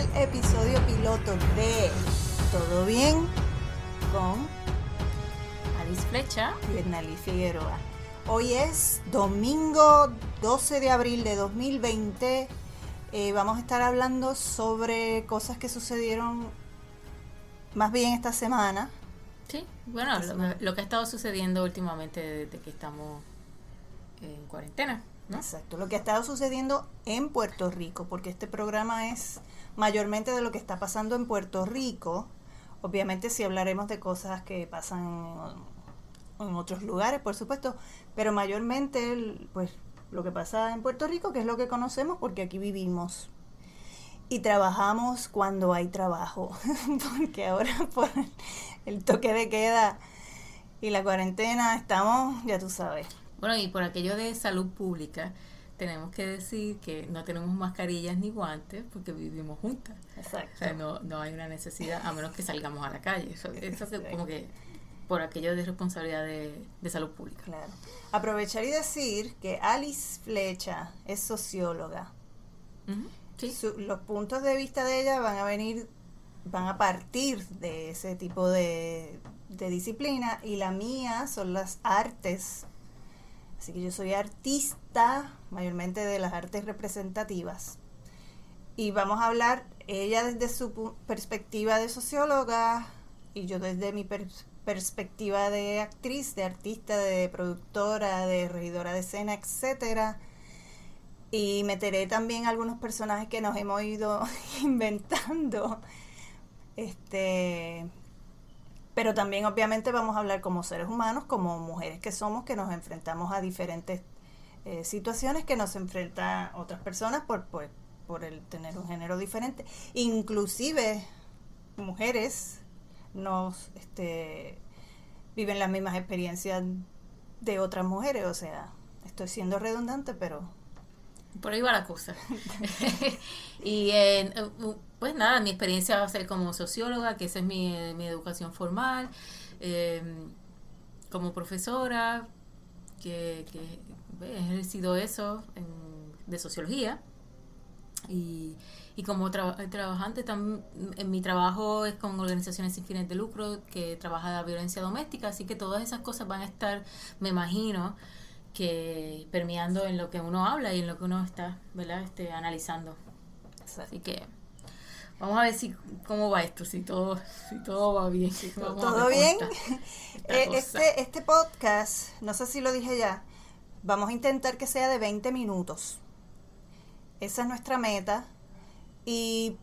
el episodio piloto de Todo Bien con Alice Flecha y Bernalí Figueroa. Hoy es domingo 12 de abril de 2020. Eh, vamos a estar hablando sobre cosas que sucedieron más bien esta semana. Sí, bueno, lo, lo que ha estado sucediendo últimamente desde que estamos en cuarentena. Exacto, lo que ha estado sucediendo en Puerto Rico, porque este programa es mayormente de lo que está pasando en Puerto Rico. Obviamente si hablaremos de cosas que pasan en, otros lugares, por supuesto, pero mayormente pues lo que pasa en Puerto Rico, que es lo que conocemos porque aquí vivimos. Y trabajamos cuando hay trabajo, porque ahora por el toque de queda y la cuarentena estamos, ya tú sabes. Bueno, y por aquello de salud pública, tenemos que decir que no tenemos mascarillas ni guantes porque vivimos juntas. Exacto. O sea, no, no hay una necesidad, a menos que salgamos a la calle. Eso, eso como que por aquello de responsabilidad de, salud pública. Claro. Aprovechar y decir que Alice Flecha es socióloga. ¿Sí? los puntos de vista de ella van a venir, van a partir de ese tipo de, de disciplina y la mía son las artes Así que yo soy artista, mayormente de las artes representativas. Y vamos a hablar, ella desde su perspectiva de socióloga y yo desde mi perspectiva de actriz, de artista, de productora, de regidora de escena, etcétera. Y meteré también algunos personajes que nos hemos ido inventando. Este, pero también obviamente vamos a hablar como seres humanos, como mujeres que somos, que nos enfrentamos a diferentes eh, situaciones que nos enfrentan otras personas por, por, por el tener un género diferente. Inclusive mujeres nos este, viven las mismas experiencias de otras mujeres, o sea, estoy siendo redundante, pero por ahí va la cosa. y eh, pues nada, mi experiencia va a ser como socióloga, que esa es mi, mi educación formal, em, como profesora, que, he ejercido eso de sociología. Y, y como trabajante, en mi trabajo es con organizaciones sin fines de lucro que trabaja la violencia doméstica, así que todas esas cosas van a estar, me imagino, que permeando en lo que uno habla y en lo que uno está, ¿verdad? Este, analizando. Así que vamos a ver si cómo va esto, si todo, si todo va bien. ¿Todo bien? Eh, este, este podcast, no sé si lo dije ya, vamos a intentar que sea de 20 minutos. Esa es nuestra meta. Y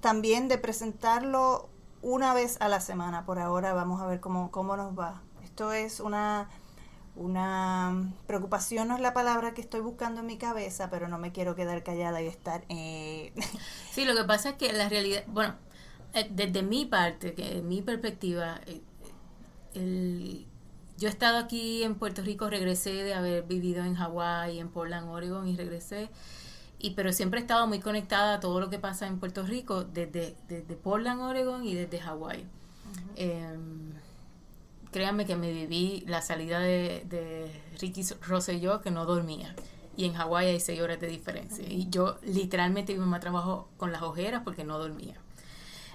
también de presentarlo una vez a la semana. Por ahora vamos a ver cómo, cómo nos va. Esto es una una preocupación no es la palabra que estoy buscando en mi cabeza, pero no me quiero quedar callada y estar... Eh. Sí, lo que pasa es que la realidad, bueno, eh, desde mi parte, que mi perspectiva, eh, yo he estado aquí en Puerto Rico, regresé de haber vivido en Hawái, en Portland, Oregon, y regresé, y pero siempre he estado muy conectada a todo lo que pasa en Puerto Rico, desde, desde Portland, Oregon y desde Hawái créanme que me viví la salida de, de Ricky Rosselló que no dormía. Y en Hawái hay seis horas de diferencia. Y yo literalmente mi mamá trabajó con las ojeras porque no dormía.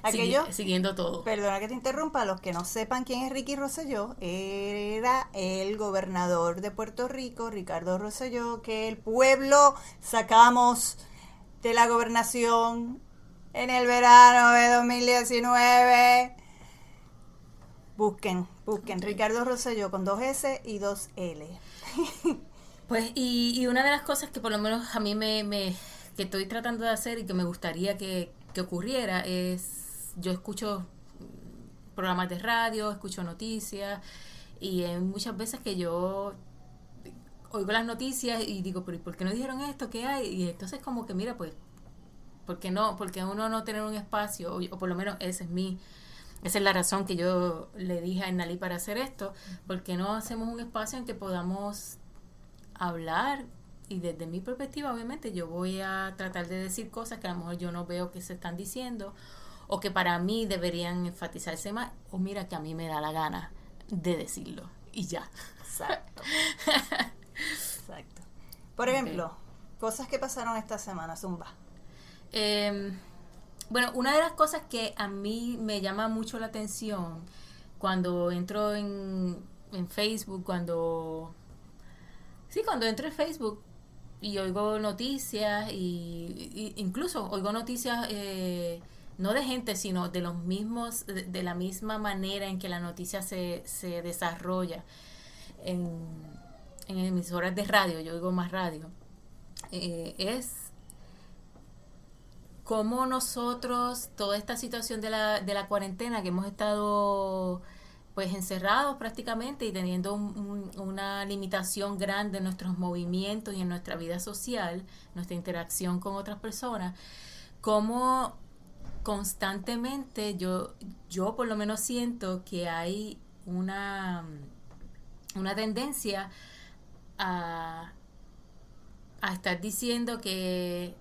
Aquello, siguiendo todo. Perdona que te interrumpa, los que no sepan quién es Ricky Rosselló, era el gobernador de Puerto Rico, Ricardo Rosselló, que el pueblo sacamos de la gobernación en el verano de 2019 Busquen, busquen. Ricardo Rosselló con dos S y dos L. pues, y, y, una de las cosas que por lo menos a mí me, me que estoy tratando de hacer y que me gustaría que, que ocurriera es, yo escucho programas de radio, escucho noticias y hay muchas veces que yo oigo las noticias y digo, pero ¿por qué no dijeron esto? ¿Qué hay? Y entonces como que mira, pues, ¿por qué no? Porque uno no tener un espacio, o, o por lo menos ese es mi esa es la razón que yo le dije a Nali para hacer esto, porque no hacemos un espacio en que podamos hablar y desde mi perspectiva obviamente yo voy a tratar de decir cosas que a lo mejor yo no veo que se están diciendo o que para mí deberían enfatizarse más o mira que a mí me da la gana de decirlo y ya. Exacto. Exacto. Por ejemplo, cosas que pasaron esta semana, Zumba. Eh, bueno, una de las cosas que a mí me llama mucho la atención cuando entro en, en Facebook, cuando... Sí, cuando entro en Facebook y oigo noticias y, incluso oigo noticias eh, no de gente, sino de los mismos, de, la misma manera en que la noticia se, se desarrolla en, en emisoras de radio, yo oigo más radio, eh, es cómo nosotros, toda esta situación de la, de la cuarentena que hemos estado pues encerrados prácticamente y teniendo una limitación grande en nuestros movimientos y en nuestra vida social, nuestra interacción con otras personas, cómo constantemente yo, yo por lo menos siento que hay una, una tendencia a, a estar diciendo que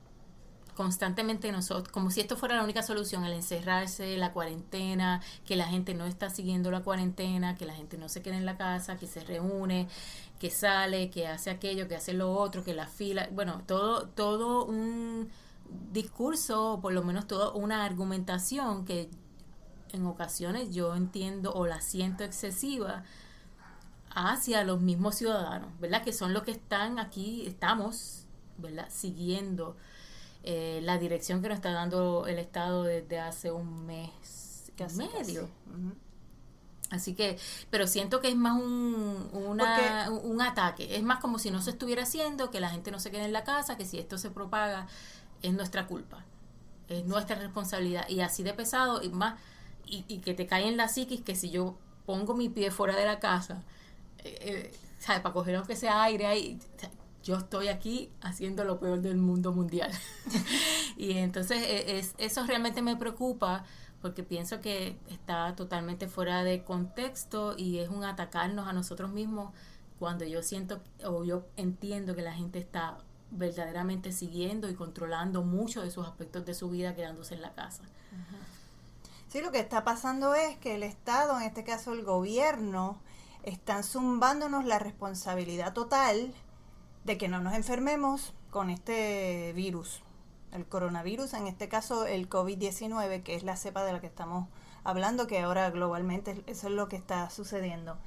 constantemente nosotros, como si esto fuera la única solución, el encerrarse, la cuarentena, que la gente no está siguiendo la cuarentena, que la gente no se queda en la casa, que se reúne, que sale, que hace aquello, que hace lo otro, que la fila, bueno, todo, todo un discurso, o por lo menos toda una argumentación que en ocasiones yo entiendo o la siento excesiva hacia los mismos ciudadanos, ¿verdad? Que son los que están aquí, estamos, ¿verdad? Siguiendo eh, la dirección que nos está dando el Estado desde hace un mes y medio. Así que, pero siento que es más un, un ataque, es más como si no se estuviera haciendo, que la gente no se quede en la casa, que si esto se propaga es nuestra culpa, es nuestra responsabilidad. Y así de pesado, y más, y, que te cae en la psiquis que si yo pongo mi pie fuera de la casa, eh, eh Para coger aunque sea aire ahí, yo estoy aquí haciendo lo peor del mundo mundial. y entonces e, es, eso realmente me preocupa porque pienso que está totalmente fuera de contexto y es un atacarnos a nosotros mismos cuando yo siento o yo entiendo que la gente está verdaderamente siguiendo y controlando mucho de sus aspectos de su vida quedándose en la casa. Sí, lo que está pasando es que el Estado, en este caso el gobierno, están zumbándonos la responsabilidad total de que no nos enfermemos con este virus, el coronavirus, en este caso el COVID-19, que es la cepa de la que estamos hablando, que ahora globalmente eso es lo que está sucediendo.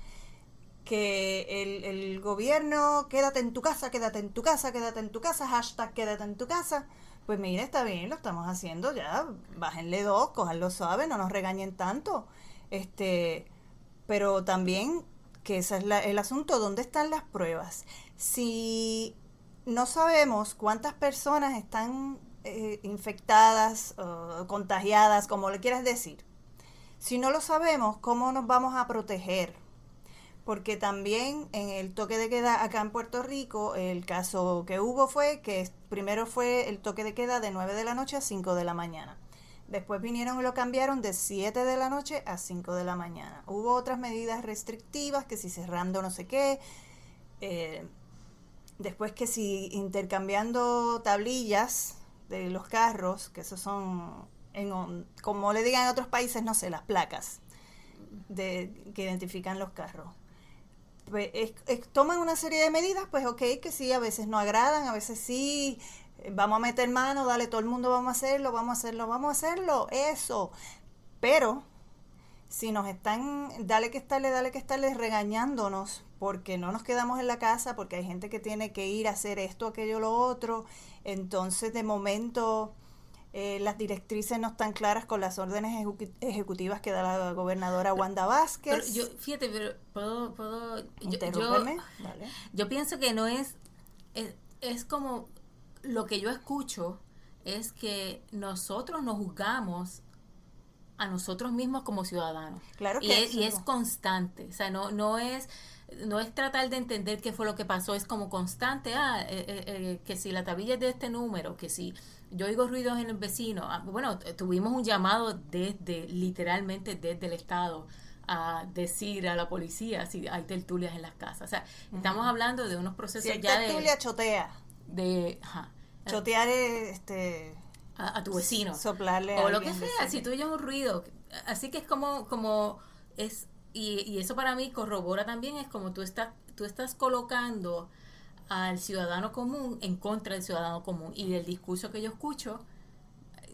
Que el, gobierno, quédate en tu casa, quédate en tu casa, quédate en tu casa, hashtag quédate en tu casa. Pues mire, está bien, lo estamos haciendo ya, bájenle dos, cojanlo suave, no nos regañen tanto. Este, pero también que ese es el asunto, ¿dónde están las pruebas? Si no sabemos cuántas personas están eh, infectadas contagiadas, como le quieras decir, si no lo sabemos, ¿cómo nos vamos a proteger? Porque también en el toque de queda acá en Puerto Rico, el caso que hubo fue que primero fue el toque de queda de 9 de la noche a 5 de la mañana. Después vinieron y lo cambiaron de 7 de la noche a 5 de la mañana. Hubo otras medidas restrictivas, que si cerrando no sé qué. Eh, después que si intercambiando tablillas de los carros, que esos son, en, como le digan en otros países, no sé, las placas que identifican los carros. Pues, toman una serie de medidas, pues ok, que sí, a veces no agradan, a veces sí, vamos a meter mano, dale, todo el mundo vamos a hacerlo, vamos a hacerlo, vamos a hacerlo, eso. Pero si nos están, dale que estarle, dale que estarle regañándonos porque no nos quedamos en la casa, porque hay gente que tiene que ir a hacer esto, aquello, lo otro, entonces de momento eh, las directrices no están claras con las órdenes ejecutivas que da la gobernadora Wanda Vázquez. yo, fíjate, pero puedo, puedo yo, yo, pienso que no es, es, es como lo que yo escucho es que nosotros nos juzgamos a nosotros mismos como ciudadanos. Claro que y, es, y es constante, o sea, no, no es no es tratar de entender qué fue lo que pasó, es como constante, ah, eh, eh, eh, que si la tabilla es de este número, que si yo oigo ruidos en el vecino, ah, bueno, tuvimos un llamado desde, literalmente desde el Estado a decir a la policía si hay tertulias en las casas, o sea, estamos hablando de unos procesos si ya tertulia, chotea. De, ajá, Chotear este a, tu vecino. Soplarle o lo que sea, si tú oyes un ruido. Así que es como, como es, y, y eso para mí corrobora también, es como tú estás, tú estás colocando al ciudadano común en contra del ciudadano común. Y del discurso que yo escucho,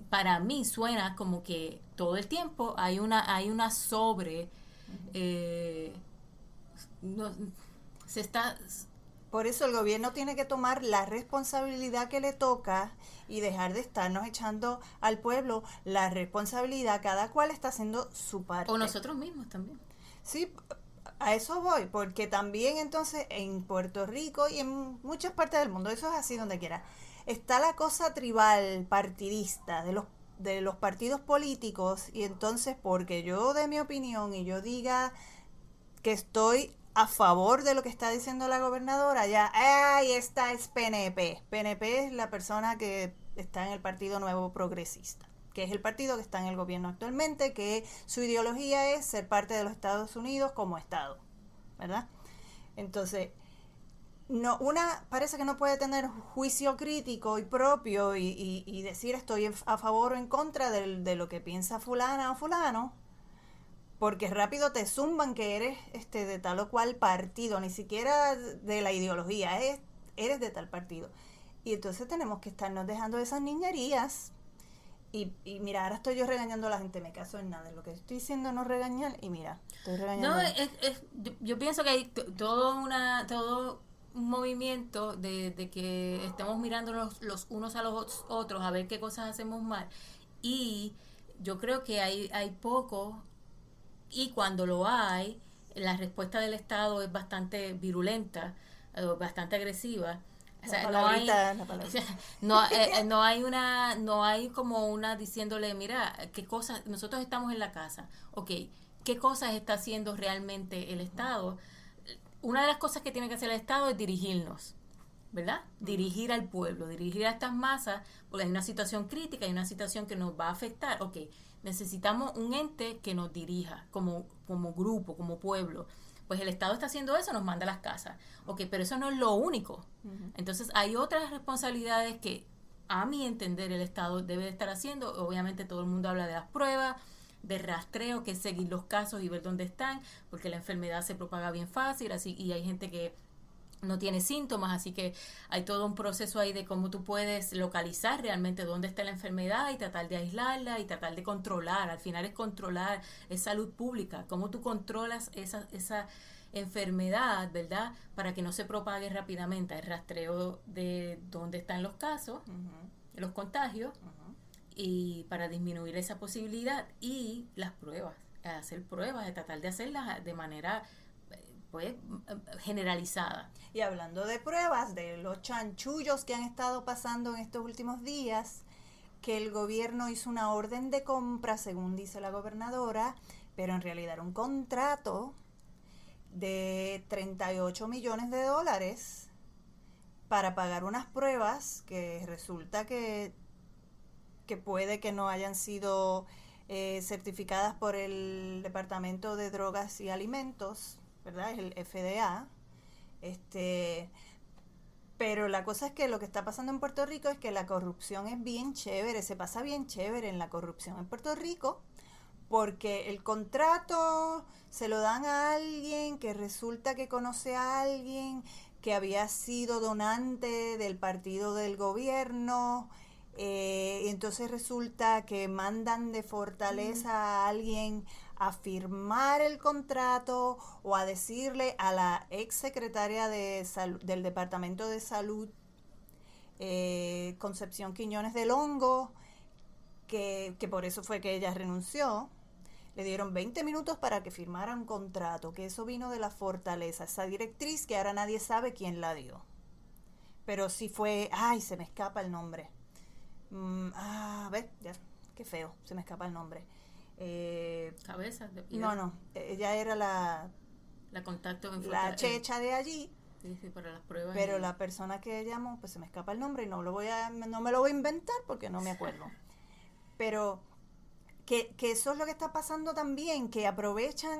para mí suena como que todo el tiempo hay una, hay una sobre, eh, se está... Por eso el gobierno tiene que tomar la responsabilidad que le toca y dejar de estarnos echando al pueblo la responsabilidad. Cada cual está haciendo su parte. O nosotros mismos también. Sí, a eso voy, porque también entonces en Puerto Rico y en muchas partes del mundo, eso es así donde quiera, está la cosa tribal, partidista, de los, de los partidos políticos, y entonces porque yo dé mi opinión y yo diga que estoy a favor de lo que está diciendo la gobernadora, ya, ay, esta es PNP. PNP es la persona que está en el Partido Nuevo Progresista que es el partido que está en el gobierno actualmente, que su ideología es ser parte de los Estados Unidos como Estado, ¿verdad? Entonces, no, una parece que no puede tener juicio crítico y propio y, decir estoy a favor o en contra de, lo que piensa fulana o fulano, porque rápido te zumban que eres este de tal o cual partido, ni siquiera de la ideología, eres, eres de tal partido. Y entonces tenemos que estarnos dejando esas niñerías y, y, mira, ahora estoy yo regañando a la gente, me caso en nada. Lo que estoy diciendo no regañar y mira, estoy regañando. No, es, es, yo, pienso que hay todo, una, todo un movimiento de, de que estemos mirando los, los, unos a los otros a ver qué cosas hacemos mal. Y yo creo que hay, hay poco y cuando lo hay, la respuesta del Estado es bastante virulenta, eh, bastante agresiva. No hay, eh, eh, no, hay una, no hay como una diciéndole, mira, qué cosas, nosotros estamos en la casa, ok, qué cosas está haciendo realmente el Estado. Una de las cosas que tiene que hacer el Estado es dirigirnos, ¿verdad? Dirigir al pueblo, dirigir a estas masas, porque hay una situación crítica, hay una situación que nos va a afectar, ok, necesitamos un ente que nos dirija como, como grupo, como pueblo pues el Estado está haciendo eso, nos manda a las casas. Ok, pero eso no es lo único. Entonces hay otras responsabilidades que a mi entender el Estado debe de estar haciendo. Obviamente todo el mundo habla de las pruebas, de rastreo, que es seguir los casos y ver dónde están, porque la enfermedad se propaga bien fácil, así y hay gente que no tiene síntomas, así que hay todo un proceso ahí de cómo tú puedes localizar realmente dónde está la enfermedad y tratar de aislarla y tratar de controlar. Al final es controlar, es salud pública, cómo tú controlas esa, esa enfermedad, ¿verdad? Para que no se propague rápidamente. El rastreo de dónde están los casos, los contagios, y para disminuir esa posibilidad y las pruebas, hacer pruebas, tratar de hacerlas de manera pues generalizada. Y hablando de pruebas, de los chanchullos que han estado pasando en estos últimos días, que el gobierno hizo una orden de compra, según dice la gobernadora, pero en realidad era un contrato de 38 millones de dólares para pagar unas pruebas que resulta que, que puede que no hayan sido eh, certificadas por el Departamento de Drogas y Alimentos ¿verdad? Es el FDA. Este, pero la cosa es que lo que está pasando en Puerto Rico es que la corrupción es bien chévere, se pasa bien chévere en la corrupción en Puerto Rico, porque el contrato se lo dan a alguien que resulta que conoce a alguien que había sido donante del partido del gobierno, eh, entonces resulta que mandan de fortaleza a alguien a firmar el contrato o a decirle a la ex secretaria de del Departamento de Salud, eh, Concepción Quiñones del Hongo, que, que por eso fue que ella renunció. Le dieron 20 minutos para que firmara un contrato, que eso vino de la fortaleza, esa directriz que ahora nadie sabe quién la dio. Pero sí fue, ay, se me escapa el nombre. Mm, ah, a ver, ya, qué feo, se me escapa el nombre. Eh, Cabeza. no, no, ella era la... La contacto La checha de allí. para las pruebas. Pero la persona que llamó, pues se me escapa el nombre y no lo voy a, no me lo voy a inventar porque no me acuerdo. Pero que, que eso es lo que está pasando también, que aprovechan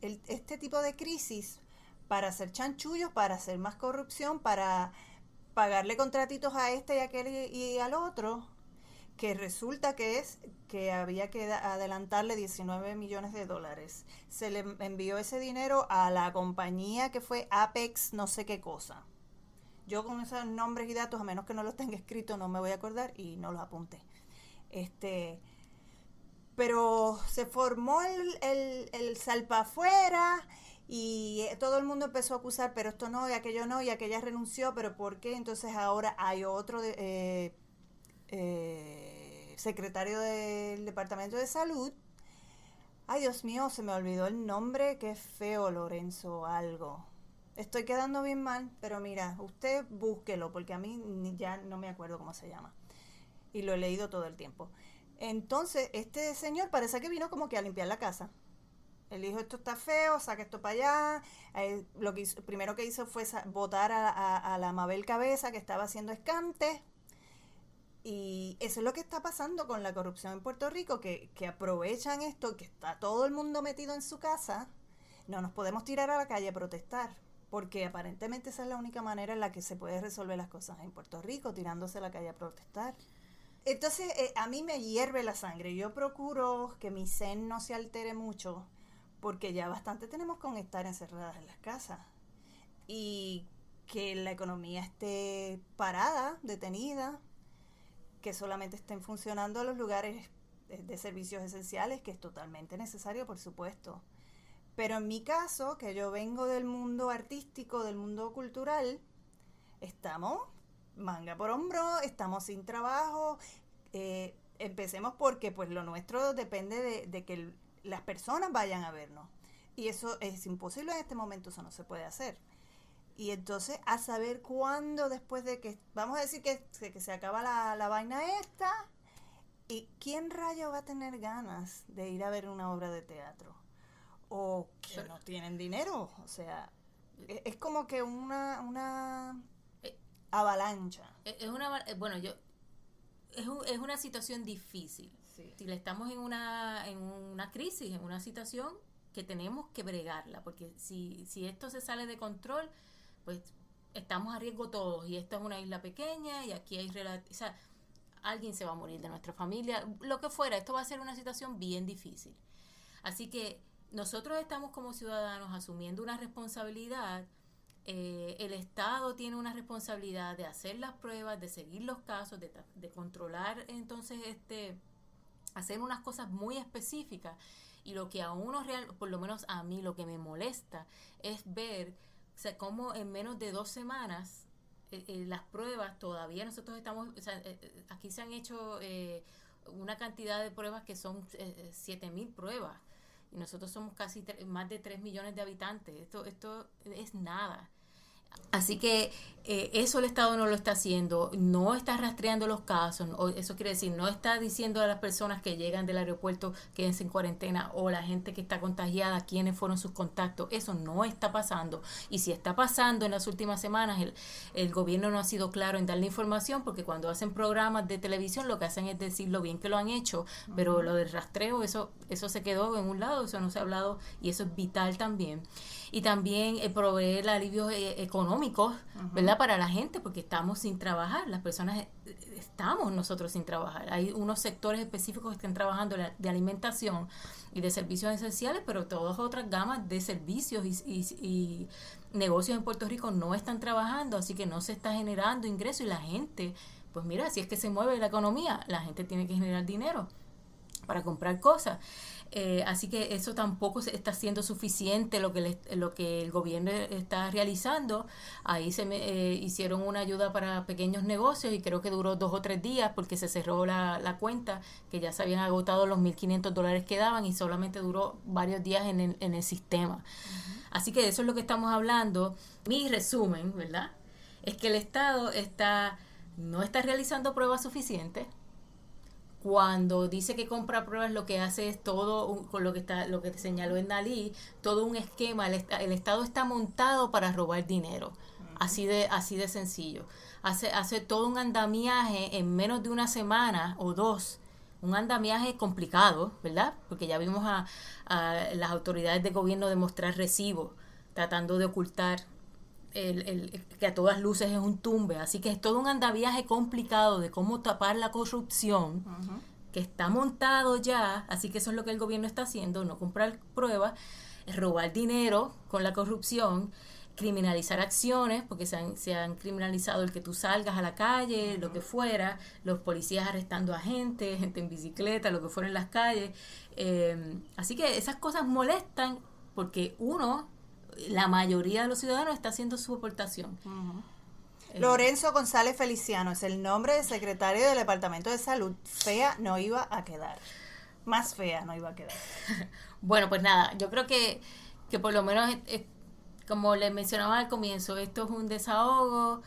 este tipo de crisis para hacer chanchullos, para hacer más corrupción, para pagarle contratitos a este y a aquel y al otro que resulta que es que había que adelantarle 19 millones de dólares. Se le envió ese dinero a la compañía que fue Apex no sé qué cosa. Yo con esos nombres y datos, a menos que no los tenga escritos, no me voy a acordar y no los apunté. Este, pero se formó el, el, el salpa afuera y eh, todo el mundo empezó a acusar, pero esto no, y aquello no, y aquella renunció, pero ¿por qué? Entonces ahora hay otro eh, eh, secretario del Departamento de Salud. Ay, Dios mío, se me olvidó el nombre, qué feo, Lorenzo, algo. Estoy quedando bien mal, pero mira, usted búsquelo, porque a mí ya no me acuerdo cómo se llama. Y lo he leído todo el tiempo. Entonces, este señor parece que vino como que a limpiar la casa él dijo, esto está feo, saca esto para allá. Eh, lo que primero que hizo fue votar a, la Mabel Cabeza, que estaba haciendo escante. Y eso es lo que está pasando con la corrupción en Puerto Rico, que, que aprovechan esto, que está todo el mundo metido en su casa. No nos podemos tirar a la calle a protestar, porque aparentemente esa es la única manera en la que se puede resolver las cosas en Puerto Rico, tirándose a la calle a protestar. Entonces, eh, a mí me hierve la sangre. Yo procuro que mi zen no se altere mucho porque ya bastante tenemos con estar encerradas en las casas y que la economía esté parada, detenida, que solamente estén funcionando los lugares de servicios esenciales, que es totalmente necesario, por supuesto. Pero en mi caso, que yo vengo del mundo artístico, del mundo cultural, estamos manga por hombro, estamos sin trabajo. Eh, empecemos porque pues lo nuestro depende de, que las personas vayan a vernos. Y eso es imposible en este momento, eso no se puede hacer. Y entonces, a saber cuándo después de que, vamos a decir que, que se acaba la, la vaina esta, ¿y quién rayo va a tener ganas de ir a ver una obra de teatro? O que no tienen dinero, o sea, e, es, como que una, una eh, avalancha. Es una, eh, bueno, yo, es, es una situación difícil si le estamos en una, en una crisis, en una situación que tenemos que bregarla, porque si, si esto se sale de control, pues estamos a riesgo todos, y esta es una isla pequeña, y aquí hay... O sea, alguien se va a morir de nuestra familia, lo que fuera, esto va a ser una situación bien difícil. Así que nosotros estamos como ciudadanos asumiendo una responsabilidad, eh, el Estado tiene una responsabilidad de hacer las pruebas, de seguir los casos, de, controlar entonces este hacer unas cosas muy específicas y lo que a uno real, por lo menos a mí lo que me molesta es ver o cómo en menos de dos semanas eh, eh, las pruebas todavía nosotros estamos, eh, aquí se han hecho una cantidad de pruebas que son siete mil pruebas y nosotros somos casi más de 3 millones de habitantes. Esto, esto es nada. Así que eh, eso el Estado no lo está haciendo, no está rastreando los casos, eso quiere decir, no está diciendo a las personas que llegan del aeropuerto quédense en cuarentena o la gente que está contagiada, quiénes fueron sus contactos, eso no está pasando. Y si está pasando en las últimas semanas, el, el gobierno no ha sido claro en darle información porque cuando hacen programas de televisión lo que hacen es decir lo bien que lo han hecho, pero lo del rastreo, eso, eso se quedó en un lado, eso no se ha hablado y eso es vital también. Y también eh, proveer alivios eh, económicos, ¿verdad? Para la gente, porque estamos sin trabajar, las personas eh, estamos nosotros sin trabajar. Hay unos sectores específicos que están trabajando de alimentación y de servicios esenciales, pero todas otras gamas de servicios y, negocios en Puerto Rico no están trabajando, así que no se está generando ingreso y la gente, pues mira, si es que se mueve la economía, la gente tiene que generar dinero para comprar cosas. Eh, así que eso tampoco está siendo suficiente lo que lo que el gobierno está realizando. Ahí se me, eh, hicieron una ayuda para pequeños negocios y creo que duró dos o tres días porque se cerró la, la cuenta, que ya se habían agotado los 1.500 dólares que daban y solamente duró varios días en el, en el sistema. Así que eso es lo que estamos hablando. Mi resumen, ¿verdad? Es que el Estado está no está realizando pruebas suficientes cuando dice que compra pruebas lo que hace es todo con lo que está lo que te señaló en Dalí todo un esquema el, el estado está montado para robar dinero. Así de así de sencillo. Hace hace todo un andamiaje en menos de una semana o dos un andamiaje complicado verdad porque ya vimos a, a las autoridades de gobierno demostrar recibos tratando de ocultar el, el, que a todas luces es un tumbe. Así que es todo un andaviaje complicado de cómo tapar la corrupción, que está montado ya, así que eso es lo que el gobierno está haciendo, no comprar pruebas, robar dinero con la corrupción, criminalizar acciones, porque se han, se han criminalizado el que tú salgas a la calle, lo que fuera, los policías arrestando a gente, gente en bicicleta, lo que fuera en las calles. Eh, así que esas cosas molestan porque uno, la mayoría de los ciudadanos está haciendo su aportación. Eh, Lorenzo González Feliciano es el nombre de secretario del Departamento de Salud. Fea no iba a quedar. Más fea no iba a quedar. bueno, pues nada, yo creo que, que por lo menos, como les mencionaba al comienzo, esto es un desahogo.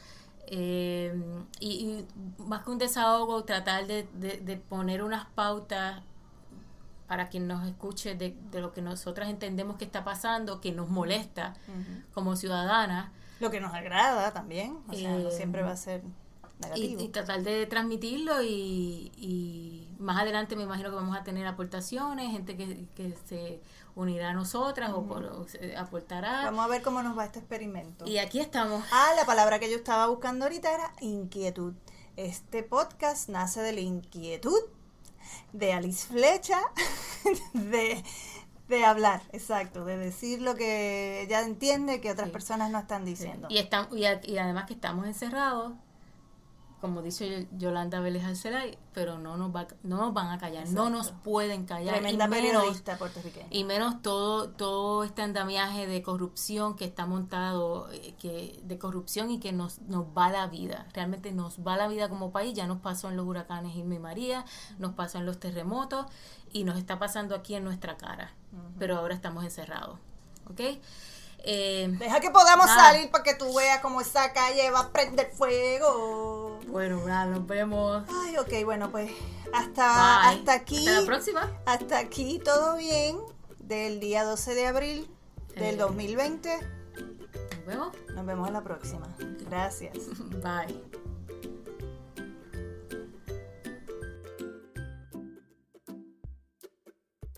Eh, y, más que un desahogo, tratar de, de, poner unas pautas para quien nos escuche de, de, lo que nosotras entendemos que está pasando, que nos molesta como ciudadanas lo que nos agrada también, o sea, no siempre va a ser negativo. Y, tratar de transmitirlo y, y, más adelante me imagino que vamos a tener aportaciones, gente que, que se unirá a nosotras o, por, aportará. Vamos a ver cómo nos va este experimento. Y aquí estamos. Ah, la palabra que yo estaba buscando ahorita era inquietud. Este podcast nace de la inquietud de Alice Flecha, de de hablar, exacto, de decir lo que ella entiende que otras personas no están diciendo. Y, están, y, además que estamos encerrados, como dice Yolanda Vélez Alcelay, pero no nos, va, no nos van a callar, no nos pueden callar. Tremenda y periodista puertorriqueña. Y menos todo, todo este andamiaje de corrupción que está montado, eh, que de corrupción y que nos, nos va la vida. Realmente nos va la vida como país. Ya nos pasó en los huracanes Irma y María, nos pasó en los terremotos y nos está pasando aquí en nuestra cara. Pero ahora estamos encerrados. ¿Ok? Eh, Deja que podamos salir para que tú veas cómo esa calle va a prender fuego. Bueno, nada, nos vemos. Ay, ok, bueno, pues hasta, hasta aquí. Hasta la próxima. Hasta aquí todo bien del día 12 de abril del 2020. Eh, nos vemos. Nos vemos en la próxima. Gracias. Bye.